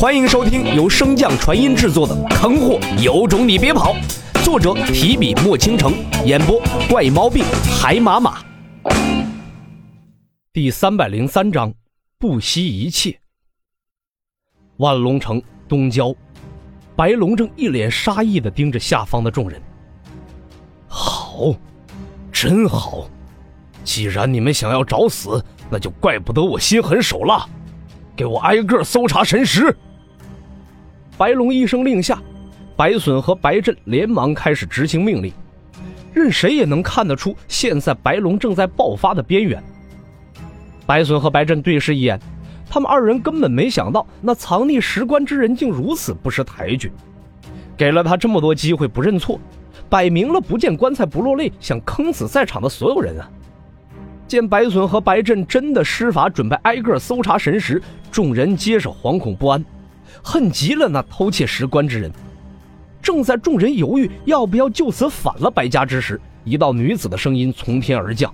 欢迎收听由升降传音制作的《坑货有种你别跑》，作者提笔墨倾城，演播怪猫病海马马。第三百零三章，不惜一切。万龙城东郊，白龙正一脸杀意的盯着下方的众人。好，真好！既然你们想要找死，那就怪不得我心狠手辣。给我挨个搜查神识！白龙一声令下，白隼和白振连忙开始执行命令。任谁也能看得出，现在白龙正在爆发的边缘。白隼和白振对视一眼，他们二人根本没想到，那藏匿石棺之人竟如此不识抬举，给了他这么多机会不认错，摆明了不见棺材不落泪，想坑死在场的所有人啊！见白隼和白振真的施法，准备挨个搜查神石，众人皆是惶恐不安，恨极了那偷窃石棺之人。正在众人犹豫要不要就此反了白家之时，一道女子的声音从天而降：“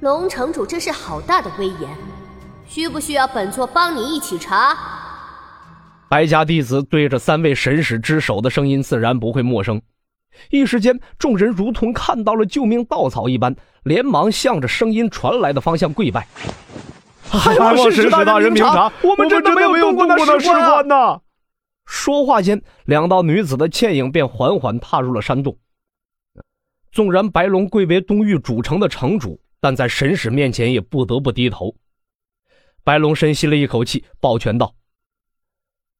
龙城主真是好大的威严，需不需要本座帮你一起查？”白家弟子对着三位神使之首的声音自然不会陌生。一时间，众人如同看到了救命稻草一般，连忙向着声音传来的方向跪拜。还望神使大人明察，我们真的没有动过那石棺呐！说话间，两道女子的倩影便缓缓踏入了山洞。纵然白龙贵为东域主城的城主，但在神使面前也不得不低头。白龙深吸了一口气，抱拳道：“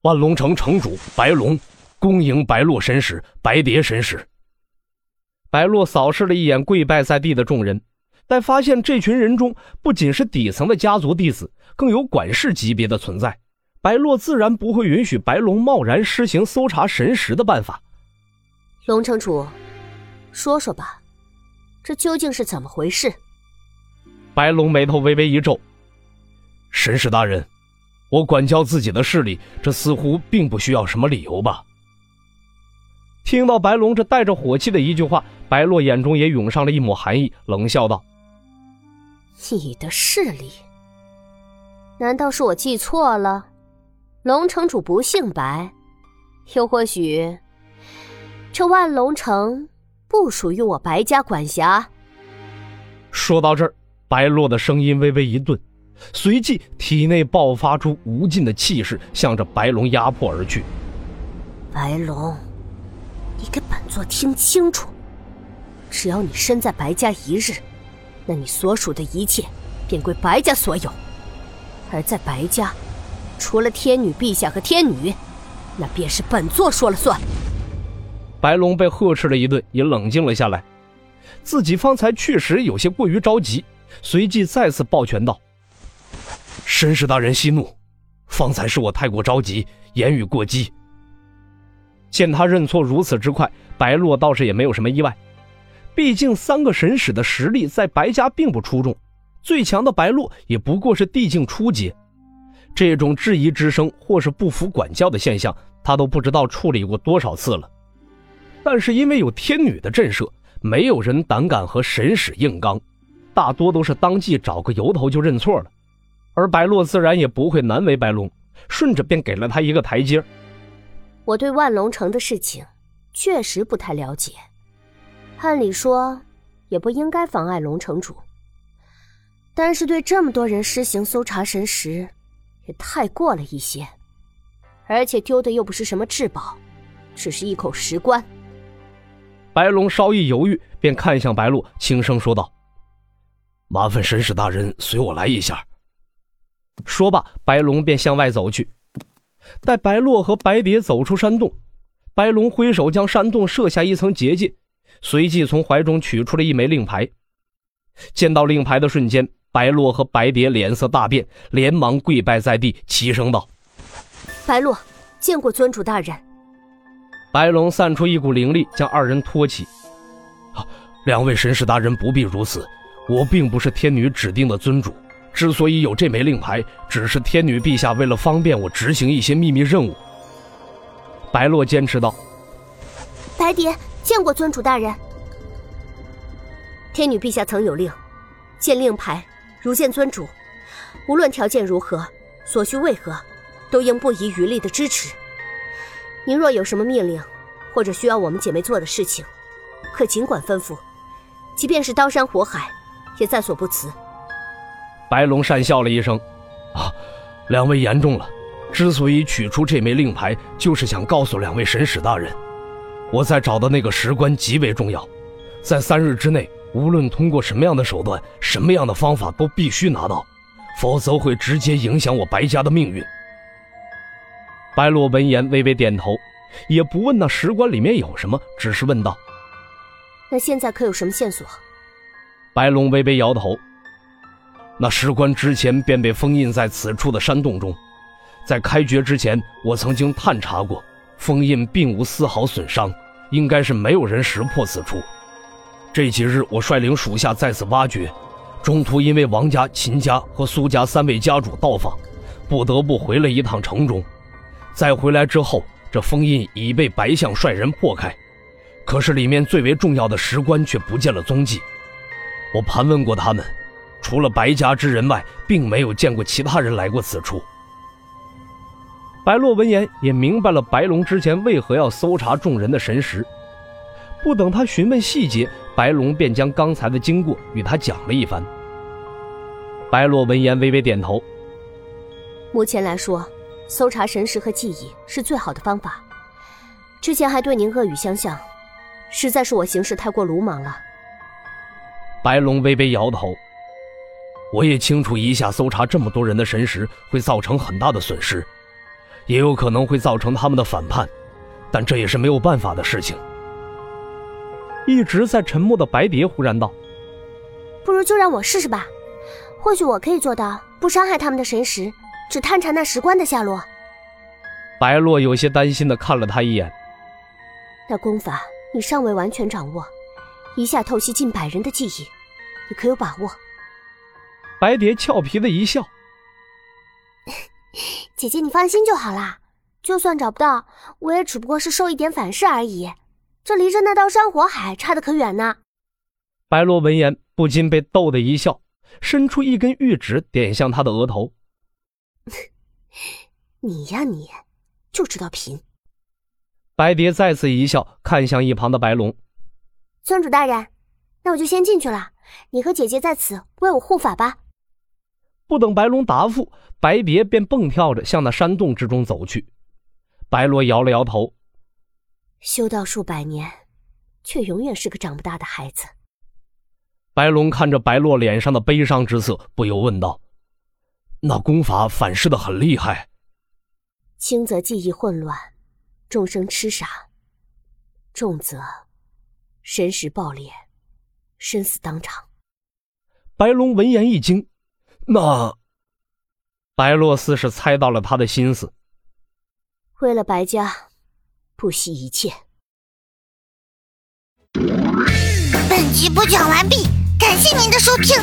万龙城城主白龙。”恭迎白洛神使、白蝶神使。白洛扫视了一眼跪拜在地的众人，但发现这群人中不仅是底层的家族弟子，更有管事级别的存在。白洛自然不会允许白龙贸然施行搜查神识的办法。龙城主，说说吧，这究竟是怎么回事？白龙眉头微微一皱：“神使大人，我管教自己的势力，这似乎并不需要什么理由吧？”听到白龙这带着火气的一句话，白洛眼中也涌上了一抹寒意，冷笑道：“你的势力？难道是我记错了？龙城主不姓白，又或许这万龙城不属于我白家管辖？”说到这儿，白洛的声音微微一顿，随即体内爆发出无尽的气势，向着白龙压迫而去。白龙。你给本座听清楚，只要你身在白家一日，那你所属的一切便归白家所有；而在白家，除了天女陛下和天女，那便是本座说了算。白龙被呵斥了一顿，也冷静了下来。自己方才确实有些过于着急，随即再次抱拳道：“神使大人息怒，方才是我太过着急，言语过激。”见他认错如此之快，白洛倒是也没有什么意外。毕竟三个神使的实力在白家并不出众，最强的白洛也不过是地境初阶。这种质疑之声或是不服管教的现象，他都不知道处理过多少次了。但是因为有天女的震慑，没有人胆敢和神使硬刚，大多都是当即找个由头就认错了。而白洛自然也不会难为白龙，顺着便给了他一个台阶。我对万龙城的事情确实不太了解，按理说也不应该妨碍龙城主。但是对这么多人施行搜查神识，也太过了一些。而且丢的又不是什么至宝，只是一口石棺。白龙稍一犹豫，便看向白鹿，轻声说道：“麻烦神使大人随我来一下。”说罢，白龙便向外走去。待白洛和白蝶走出山洞，白龙挥手将山洞设下一层结界，随即从怀中取出了一枚令牌。见到令牌的瞬间，白洛和白蝶脸色大变，连忙跪拜在地，齐声道：“白洛，见过尊主大人。”白龙散出一股灵力，将二人托起。“两位神使大人不必如此，我并不是天女指定的尊主。”之所以有这枚令牌，只是天女陛下为了方便我执行一些秘密任务。白洛坚持道：“白蝶见过尊主大人。天女陛下曾有令，见令牌如见尊主，无论条件如何，所需为何，都应不遗余力的支持。您若有什么命令，或者需要我们姐妹做的事情，可尽管吩咐，即便是刀山火海，也在所不辞。白龙讪笑了一声：“啊，两位言重了。之所以取出这枚令牌，就是想告诉两位神使大人，我在找的那个石棺极为重要，在三日之内，无论通过什么样的手段、什么样的方法，都必须拿到，否则会直接影响我白家的命运。”白洛闻言微微点头，也不问那石棺里面有什么，只是问道：“那现在可有什么线索？”白龙微微摇头。那石棺之前便被封印在此处的山洞中，在开掘之前，我曾经探查过，封印并无丝毫损伤，应该是没有人识破此处。这几日我率领属下在此挖掘，中途因为王家、秦家和苏家三位家主到访，不得不回了一趟城中。再回来之后，这封印已被白象率人破开，可是里面最为重要的石棺却不见了踪迹。我盘问过他们。除了白家之人外，并没有见过其他人来过此处。白洛闻言也明白了白龙之前为何要搜查众人的神识。不等他询问细节，白龙便将刚才的经过与他讲了一番。白洛闻言微微点头。目前来说，搜查神识和记忆是最好的方法。之前还对您恶语相向，实在是我行事太过鲁莽了。白龙微微摇头。我也清楚，一下搜查这么多人的神识会造成很大的损失，也有可能会造成他们的反叛，但这也是没有办法的事情。一直在沉默的白蝶忽然道：“不如就让我试试吧，或许我可以做到不伤害他们的神识，只探查那石棺的下落。”白洛有些担心的看了他一眼：“那功法你尚未完全掌握，一下透析近百人的记忆，你可有把握？”白蝶俏皮的一笑：“姐姐，你放心就好啦。就算找不到，我也只不过是受一点反噬而已。这离着那刀山火海差得可远呢。”白洛闻言不禁被逗得一笑，伸出一根玉指点向他的额头：“你呀，你就知道贫。”白蝶再次一笑，看向一旁的白龙：“尊主大人，那我就先进去了。你和姐姐在此为我护法吧。”不等白龙答复，白蝶便蹦跳着向那山洞之中走去。白罗摇了摇头，修道数百年，却永远是个长不大的孩子。白龙看着白洛脸上的悲伤之色，不由问道：“那功法反噬的很厉害？”轻则记忆混乱，众生痴傻；重则神识爆裂，身死当场。白龙闻言一惊。那，白洛斯是猜到了他的心思。为了白家，不惜一切。本集播讲完毕，感谢您的收听。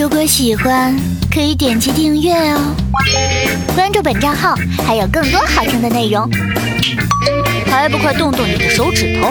如果喜欢，可以点击订阅哦，关注本账号还有更多好听的内容。还不快动动你的手指头！